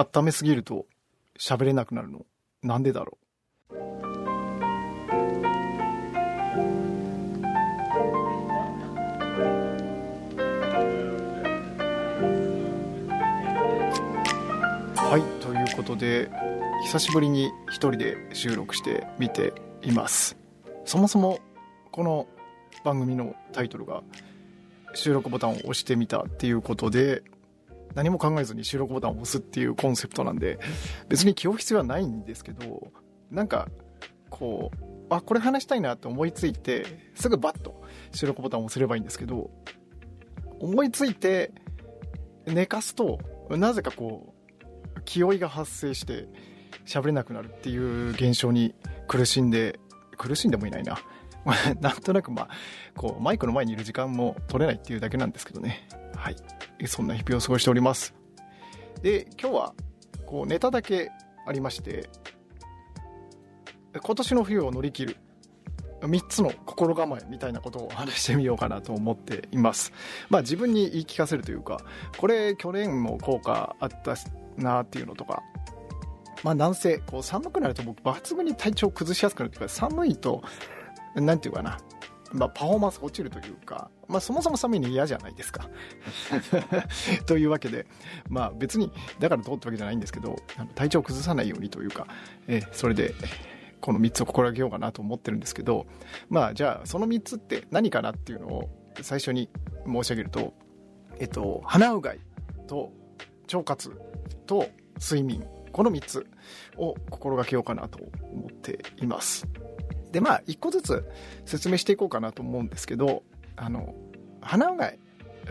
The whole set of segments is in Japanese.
温めすぎると喋れなくなるの。なんでだろう。はいということで久しぶりに一人で収録してみています。そもそもこの番組のタイトルが収録ボタンを押してみたっていうことで何も考えずに収録ボタンを押すっていうコンセプトなんで別に気負う必要はないんですけどなんかこうあこれ話したいなって思いついてすぐバッと収録ボタンを押せればいいんですけど思いついて寝かすとなぜかこう気負いが発生して喋れなくなるっていう現象に苦しんで苦しんでもいないな。なんとなくまあこうマイクの前にいる時間も取れないっていうだけなんですけどね。はい。そんな日々を過ごしております。で今日はこうネタだけありまして今年の冬を乗り切る3つの心構えみたいなことを話してみようかなと思っています。まあ自分に言い聞かせるというかこれ去年も効果あったなっていうのとかまあなんせこう寒くなると僕抜群に体調崩しやすくなるというか寒いとなんていうかなまあ、パフォーマンスが落ちるというか、まあ、そもそも寒いの嫌じゃないですか。というわけで、まあ、別にだからどうってわけじゃないんですけど体調を崩さないようにというか、えー、それでこの3つを心がけようかなと思ってるんですけどまあじゃあその3つって何かなっていうのを最初に申し上げると、えっと、鼻うがいと腸活と睡眠この3つを心がけようかなと思っています。でまあ一個ずつ説明していこうかなと思うんですけどあの鼻うがい。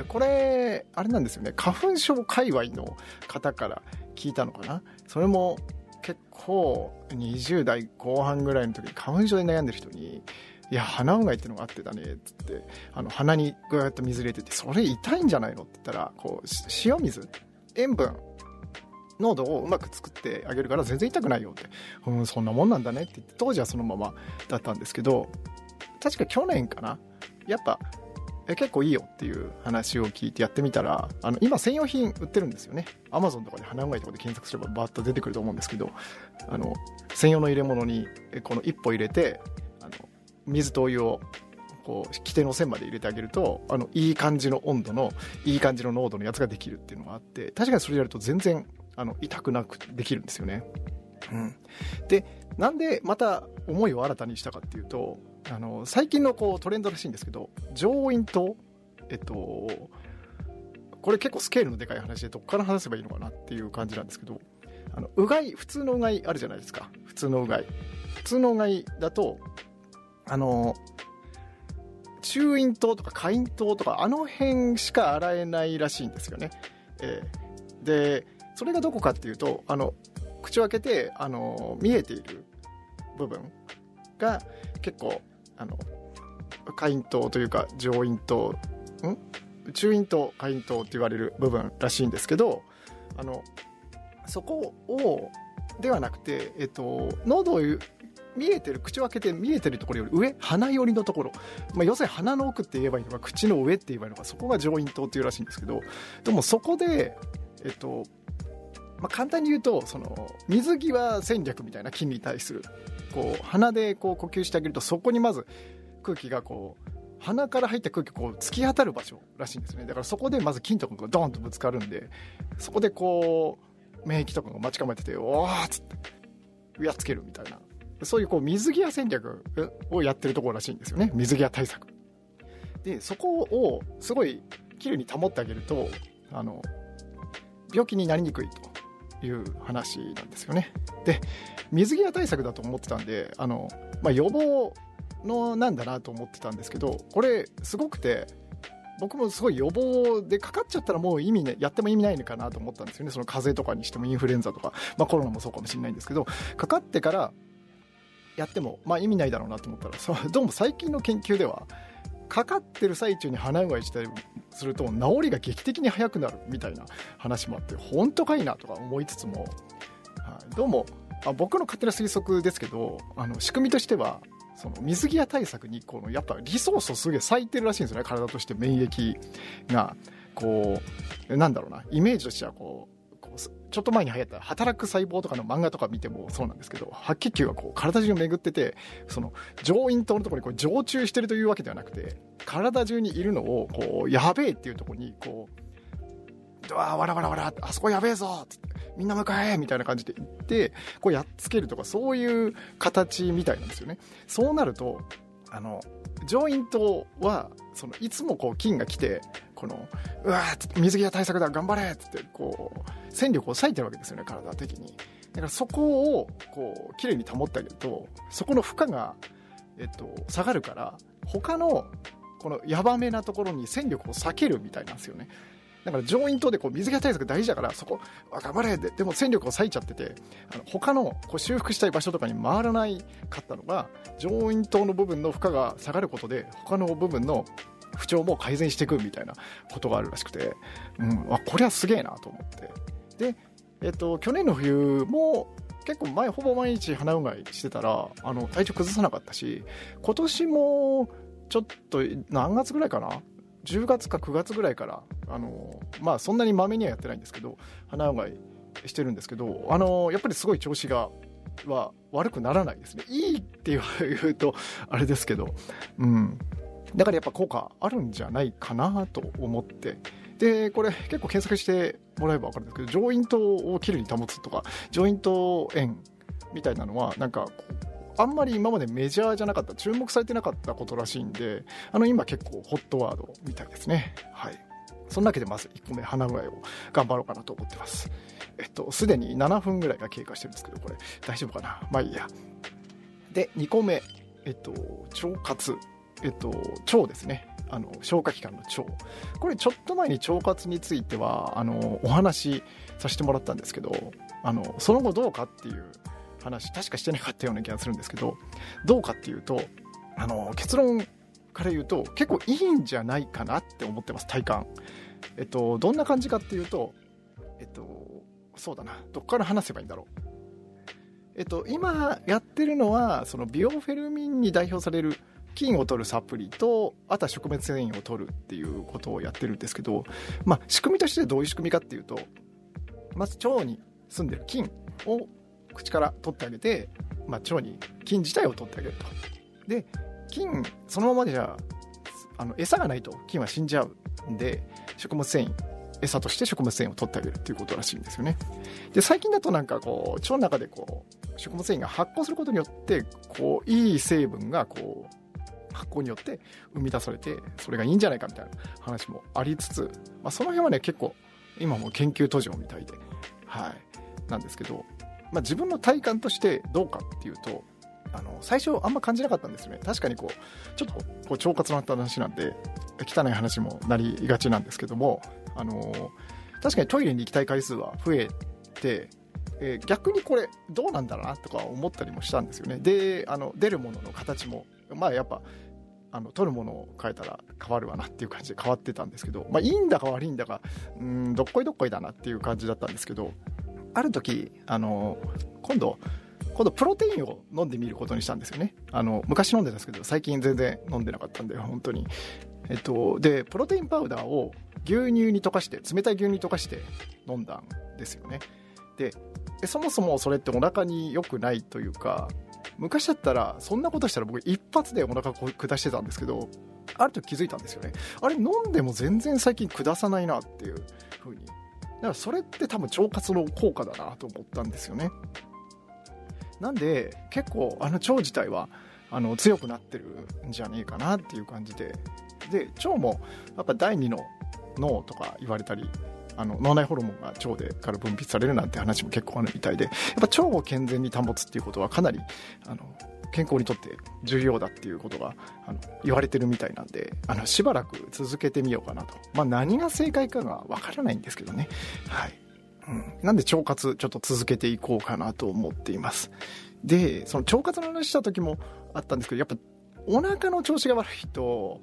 これあれなんですよね。花粉症界隈の方から聞いたのかな。それも結構20代後半ぐらいの時に花粉症で悩んでる人にいや、鼻うがいってのがあってたね、つって、あの、鼻にぐーっと水入れてて、それ痛いんじゃないの？って言ったら、こう、塩水、塩分。濃度をうまく作ってあげるから全然痛くないよって、うん、そんなもんなんだねって。って当時はそのままだったんですけど確か去年かな。やっぱえ結構いいよっていう話を聞いてやってみたらあの今専用品売ってるんですよね。アマゾンとかで鼻うがいとかで検索すればバッと出てくると思うんですけどあの専用の入れ物にこの一歩入れてあの水とお湯をこう規定の線まで入れてあげるとあのいい感じの温度のいい感じの濃度のやつができるっていうのがあって確かにそれやると全然あの痛くなくできるんですよね。うん、でなんでまた思いを新たにしたかっていうとあの最近のこうトレンドらしいんですけど上院とえっとこれ結構スケールのでかい話でどっから話せばいいのかなっていう感じなんですけどあのうがい普通のうがいあるじゃないですか。普通のうがい。普通のうがいだとあの中咽頭とか下咽頭とかあの辺しか洗えないらしいんですよね、えー、でそれがどこかっていうとあの口を開けてあの見えている部分が結構あの下咽頭というか上咽頭ん？中咽頭下咽頭って言われる部分らしいんですけどあのそこをではなくて、えっと、喉を見えてる口を開けて見えてるところより上鼻寄りのところ、まあ、要するに鼻の奥って言えばいいのか口の上って言えばいいのかそこが上咽頭っていうらしいんですけどでもそこで、えっと、まあ、簡単に言うとその水際戦略みたいな菌に対するこう鼻でこう呼吸してあげるとそこにまず空気がこう鼻から入った空気こう突き当たる場所らしいんですね。だからそこでまず菌とかがドーンとぶつかるんでそこでこう免疫とかが待ち構えてておーっつってやっつけるみたいな。そういうこう水際戦略をやってるところらしいんですよね。水際対策。でそこをすごい綺麗に保ってあげるとあの病気になりにくいと。いう話なんですよね。で水際対策だと思ってたんであの、まあ、予防のなんだなと思ってたんですけどこれすごくて僕もすごい予防でかかっちゃったらもう意味ねやっても意味ないのかなと思ったんですよねその風邪とかにしてもインフルエンザとか、まあ、コロナもそうかもしれないんですけどかかってからやっても、まあ、意味ないだろうなと思ったらどうも最近の研究ではかかってる最中に鼻うがいしたりすると治りが劇的に早くなるみたいな話もあって本当かいなとか思いつつも、はい、どうもあ僕の勝手な推測ですけどあの仕組みとしてはその水際対策にこのやっぱリソースをすげえ割いてるらしいんですよね体として免疫が。こうなんだろうなイメージとしてはこうこうちょっと前に流行った働く細胞とかの漫画とか見てもそうなんですけど白血球がこう体中に巡っててその上咽頭のところにこう常駐してるというわけではなくて体中にいるのをこうやべえっていうところにこうわわらわらわらあそこやべえぞつってみんな向かえみたいな感じで言ってこうやっつけるとかそういう形みたいなんですよね。そうなるとあの上咽頭はそのいつもこう菌が来てこのうわ水際対策だ頑張れっつってこう戦力を割いてるわけですよね体的に。だからそこをこう綺麗に保ってあげるとそこの負荷が、えっと、下がるから他のこのヤバめなところに戦力を避けるみたいなんですよね。だから上院等でこう水際対策大事だからそこ頑張れででも戦力を割いちゃっててあの他のこう修復したい場所とかに回らないかったのが上院等の部分の負荷が下がることで他の部分の不調も改善していくみたいなことがあるらしくて、うん、あこれはすげえなと思って。で、えっと、去年の冬も結構前ほぼ毎日鼻うがいしてたらあの体調崩さなかったし今年もちょっと何月ぐらいかな？10月か9月ぐらいからあのまあそんなにまめにはやってないんですけど鼻うがいしてるんですけどあのやっぱりすごい調子がは悪くならないですね。いいって言うとあれですけどうん。だからやっぱ効果あるんじゃないかなと思って。でこれ結構検索してもらえば分かるんですけど上咽頭をきれいに保つとか上咽頭炎みたいなのはなんかあんまり今までメジャーじゃなかった注目されてなかったことらしいんであの今結構ホットワードみたいですね。はい。そんなわけでまず1個目鼻具合を頑張ろうかなと思ってます。えっとすでに7分ぐらいが経過してるんですけどこれ大丈夫かな？まあいいや。で2個目えっと腸活。えっと、腸ですね。あの、消化器官の腸。これちょっと前に腸活については、あの、お話しさせてもらったんですけど、あの、その後どうかっていう話、確かしてなかったような気がするんですけど、どうかっていうと、あの、結論から言うと、結構いいんじゃないかなって思ってます、体感。えっと、どんな感じかっていうと、えっと、そうだな、どっから話せばいいんだろう。えっと、今やってるのは、そのビオフェルミンに代表される菌を取るサプリとあとは食物繊維を取るっていうことをやってるんですけど、まあ、仕組みとしてどういう仕組みかっていうとまず腸に住んでる菌を口から取ってあげて、まあ、腸に菌自体を取ってあげると。で菌そのままでじゃあの餌がないと菌は死んじゃうんで食物繊維餌として食物繊維を取ってあげるっていうことらしいんですよね。で最近だとなんかこう腸の中でこう食物繊維が発酵することによってこういい成分がこう発酵によって生み出されてそれがいいんじゃないかみたいな話もありつつ、まあ、その辺はね結構今も研究途上みたいで、はい、なんですけど、まあ、自分の体感としてどうかっていうとあの最初あんま感じなかったんですよね。確かにこうちょっとこう腸活のあった話なんで汚い話もなりがちなんですけどもあの確かにトイレに行きたい回数は増えてえー、逆にこれどうなんだろうなとか思ったりもしたんですよね。であの出るものの形もまあやっぱあの取るものを変えたら変わるわなっていう感じで変わってたんですけど、まあ、いいんだか悪いんだかうんどっこいどっこいだなっていう感じだったんですけどある時あの今度今度プロテインを飲んでみることにしたんですよね。あの昔飲んでたんですけど最近全然飲んでなかったんで本当に。えっとでプロテインパウダーを牛乳に溶かして冷たい牛乳に溶かして飲んだんですよね。でそもそもそれってお腹に良くないというか昔だったらそんなことしたら僕一発でお腹下してたんですけどある時気づいたんですよね。あれ飲んでも全然最近下さないなっていう風に。だからそれって多分腸活の効果だなと思ったんですよね。なんで結構あの腸自体はあの強くなってるんじゃねえかなっていう感じで。で腸もやっぱ第2の脳とか言われたりあの脳内ホルモンが腸でから分泌されるなんて話も結構あるみたいでやっぱ腸を健全に保つっていうことはかなりあの健康にとって重要だっていうことがあの言われてるみたいなんであのしばらく続けてみようかなと、まあ、何が正解かがわからないんですけどね。はい。うん、なんで腸活ちょっと続けていこうかなと思っています。でその腸活の話した時もあったんですけどやっぱお腹の調子が悪いと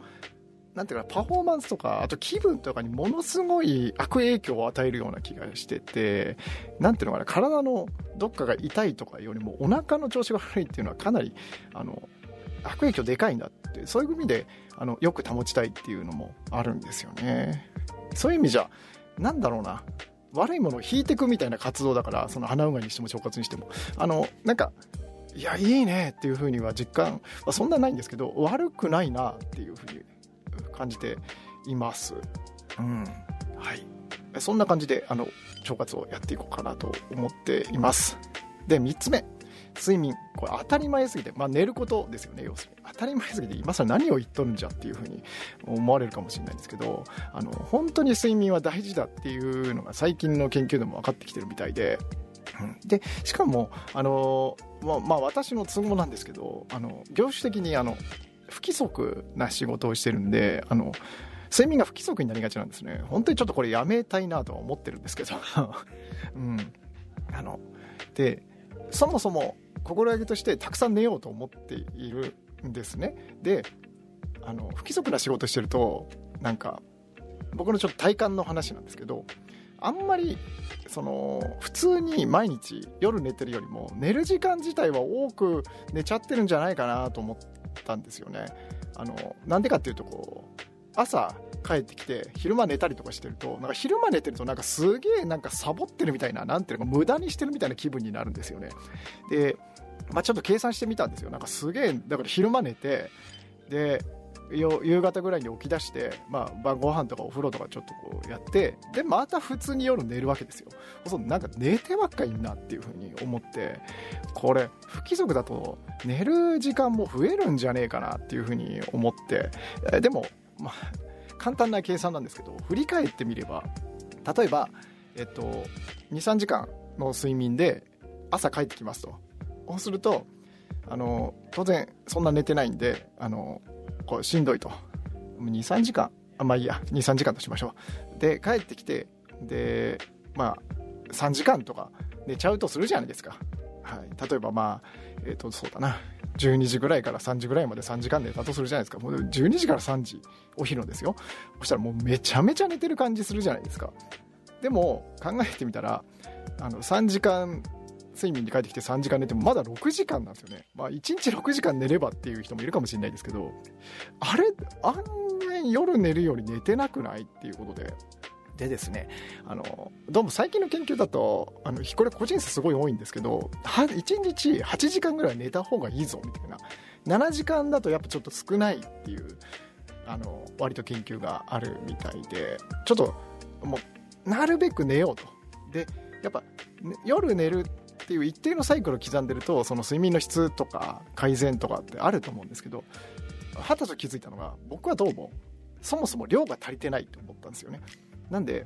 なんていうかパフォーマンスとかあと気分とかにものすごい悪影響を与えるような気がしててなんていうのかな体のどっかが痛いとかよりもお腹の調子が悪いっていうのはかなりあの悪影響でかいんだってそういう意味であのよく保ちたいっていうのもあるんですよね。そういう意味じゃなんだろうな悪いものを引いていくみたいな活動だからその鼻うがいにしても腸活にしても。あのなんかいやいいねっていうふうには実感はそんなないんですけど悪くないなっていうふうに感じています。うん。はい。そんな感じであの腸活をやっていこうかなと思っています。で3つ目。睡眠。これ当たり前すぎて、まあ、寝ることですよね要するに。当たり前すぎて今更何を言っとるんじゃっていうふうに思われるかもしれないんですけどあの本当に睡眠は大事だっていうのが最近の研究でも分かってきてるみたいで。でしかもあの、まあ、まあ、私の都合なんですけどあの業種的にあの不規則な仕事をしてるんであの睡眠が不規則になりがちなんですね。本当にちょっとこれやめたいなとは思ってるんですけど、うん、あのでそもそも心がけとしてたくさん寝ようと思っているんですね。であの不規則な仕事してるとなんか僕のちょっと体感の話なんですけどあんまりその普通に毎日夜寝てるよりも寝る時間自体は多く寝ちゃってるんじゃないかなと思ったんですよね。あのなんでかっていうとこう朝帰ってきて昼間寝たりとかしてるとなんか昼間寝てるとなんかすげえなんかサボってるみたいななんていうのか無駄にしてるみたいな気分になるんですよね。で、まあ、ちょっと計算してみたんですよ。なんかすげえだから昼間寝てで夕方ぐらいに起き出して、まあ、晩ご飯とかお風呂とかちょっとこうやってでまた普通に夜寝るわけですよ。そうなんか寝てばっかいいなっていうふうに思ってこれ不規則だと寝る時間も増えるんじゃねえかなっていうふうに思ってでもまあ簡単な計算なんですけど振り返ってみれば例えば、えっと、23時間の睡眠で朝帰ってきますと。そうするとあの当然そんな寝てないんであのこうしんどいと。23時間あまあいいや。23時間としましょう。で帰ってきてでまあ3時間とか寝ちゃうとするじゃないですか、はい、例えばまあえっ、ー、とそうだな。12時ぐらいから3時ぐらいまで3時間寝たとするじゃないですか。もう12時から3時お昼ですよ。そしたらもうめちゃめちゃ寝てる感じするじゃないですか。でも考えてみたらあの3時間睡眠に帰ってきて3時間寝てもまだ6時間なんですよね。まあ1日6時間寝ればっていう人もいるかもしれないですけど、あれ、案外夜寝るより寝てなくないっていうことで。でですね、あの、どうも最近の研究だと、あの、これ個人差すごい多いんですけど、1日8時間ぐらい寝た方がいいぞみたいな。7時間だとやっぱちょっと少ないっていう、あの、割と研究があるみたいで、ちょっと、もう、なるべく寝ようと。で、やっぱ、夜寝るっていう一定のサイクルを刻んでるとその睡眠の質とか改善とかってあると思うんですけどはたと気づいたのが僕はどうもそもそも量が足りてないと思ったんですよね。なんで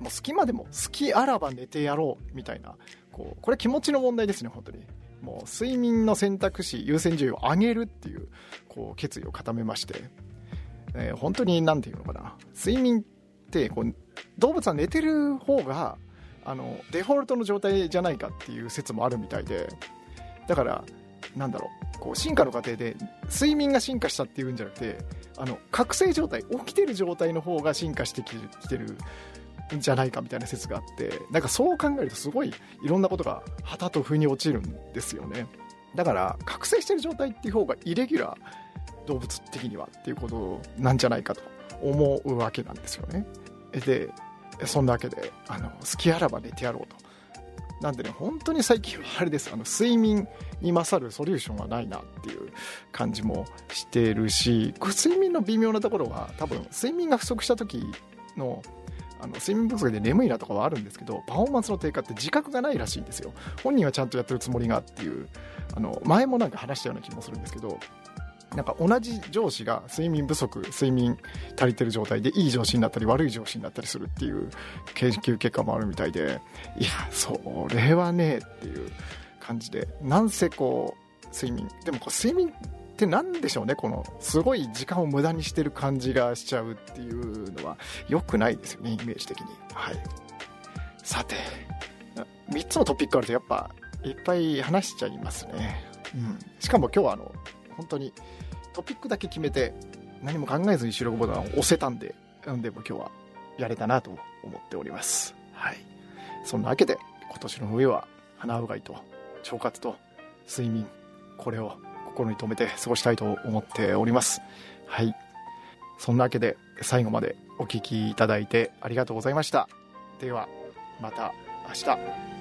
もう隙間でも好きあらば寝てやろうみたいなこうこれ気持ちの問題ですね本当に。もう睡眠の選択肢優先順位を上げるっていうこう決意を固めまして、えー、本当に何て言うのかな。睡眠ってこう動物は寝てる方があのデフォルトの状態じゃないかっていう説もあるみたいでだからなんだろうこう進化の過程で睡眠が進化したっていうんじゃなくてあの覚醒状態起きてる状態の方が進化してきてるんじゃないかみたいな説があってなんかそう考えるとすごいいろんなことが旗と風に落ちるんですよね。だから覚醒してる状態っていう方がイレギュラー動物的にはっていうことなんじゃないかと思うわけなんですよね。でそんなわけであの好きあらば寝てやろうと。なんでね本当に最近はあれです。あの睡眠に勝るソリューションはないなっていう感じもしてるし睡眠の微妙なところは多分睡眠が不足した時のあの睡眠不足で眠いなとかはあるんですけどパフォーマンスの低下って自覚がないらしいんですよ。本人はちゃんとやってるつもりがっていうあの前もなんか話したような気もするんですけどなんか同じ上司が睡眠不足睡眠足りてる状態でいい上司になったり悪い上司になったりするっていう研究結果もあるみたいでいやそれはねっていう。感じでなんせこう睡眠でもこう睡眠って何でしょうねこのすごい時間を無駄にしてる感じがしちゃうっていうのは良くないですよねイメージ的に。はい。さて3つのトピックあるとやっぱいっぱい話しちゃいますね、うん、しかも今日はあの本当にトピックだけ決めて何も考えずに収録ボタンを押せたんで、なんでも今日はやれたなと思っております。はい。そんなわけで、今年の冬は鼻うがいと腸活と睡眠、これを心に留めて過ごしたいと思っております。はい。そんなわけで最後までお聴きいただいてありがとうございました。では、また明日